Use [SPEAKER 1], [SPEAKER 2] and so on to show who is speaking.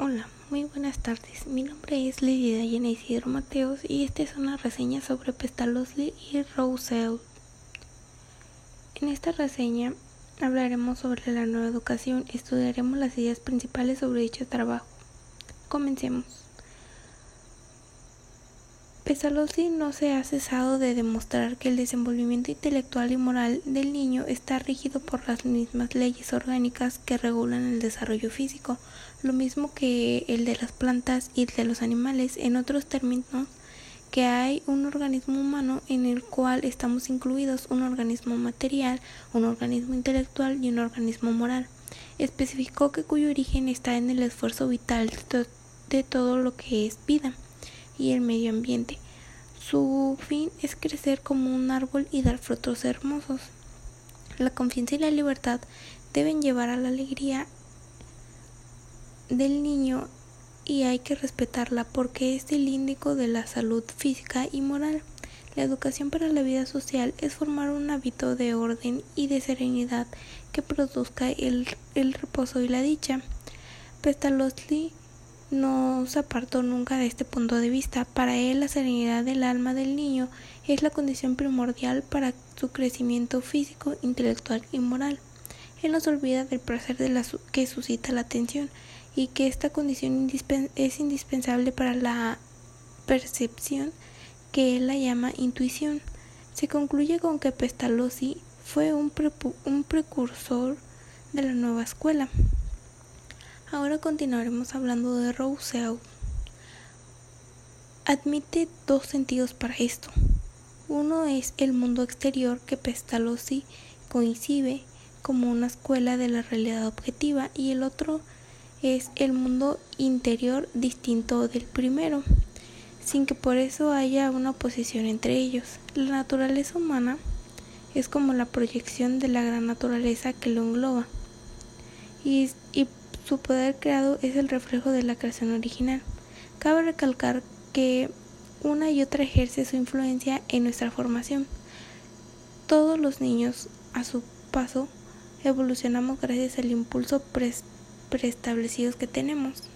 [SPEAKER 1] Hola, muy buenas tardes. Mi nombre es Lidia Dayana Isidro Mateos y esta es una reseña sobre Pestalozzi y Rousseau. En esta reseña hablaremos sobre la nueva educación estudiaremos las ideas principales sobre dicho trabajo. Comencemos. Pestalozzi no se ha cesado de demostrar que el desenvolvimiento intelectual y moral del niño está rígido por las mismas leyes orgánicas que regulan el desarrollo físico, lo mismo que el de las plantas y el de los animales. En otros términos, que hay un organismo humano en el cual estamos incluidos un organismo material, un organismo intelectual y un organismo moral. Especificó que cuyo origen está en el esfuerzo vital de todo lo que es vida y el medio ambiente. Su fin es crecer como un árbol y dar frutos hermosos. La confianza y la libertad deben llevar a la alegría del niño y hay que respetarla porque es el índico de la salud física y moral. La educación para la vida social es formar un hábito de orden y de serenidad que produzca el, el reposo y la dicha. Pestalozzi no se apartó nunca de este punto de vista. Para él la serenidad del alma del niño es la condición primordial para su crecimiento físico, intelectual y moral. Él no se olvida del placer que suscita la atención y que esta condición es indispensable para la percepción que él la llama intuición. Se concluye con que Pestalozzi fue un, un precursor de la nueva escuela. Ahora continuaremos hablando de Rousseau. Admite dos sentidos para esto. Uno es el mundo exterior que Pestalozzi coincide como una escuela de la realidad objetiva y el otro es el mundo interior distinto del primero, sin que por eso haya una oposición entre ellos. La naturaleza humana es como la proyección de la gran naturaleza que lo engloba y, y su poder creado es el reflejo de la creación original. Cabe recalcar que una y otra ejerce su influencia en nuestra formación. Todos los niños, a su paso, evolucionamos gracias al impulso preestablecido que tenemos.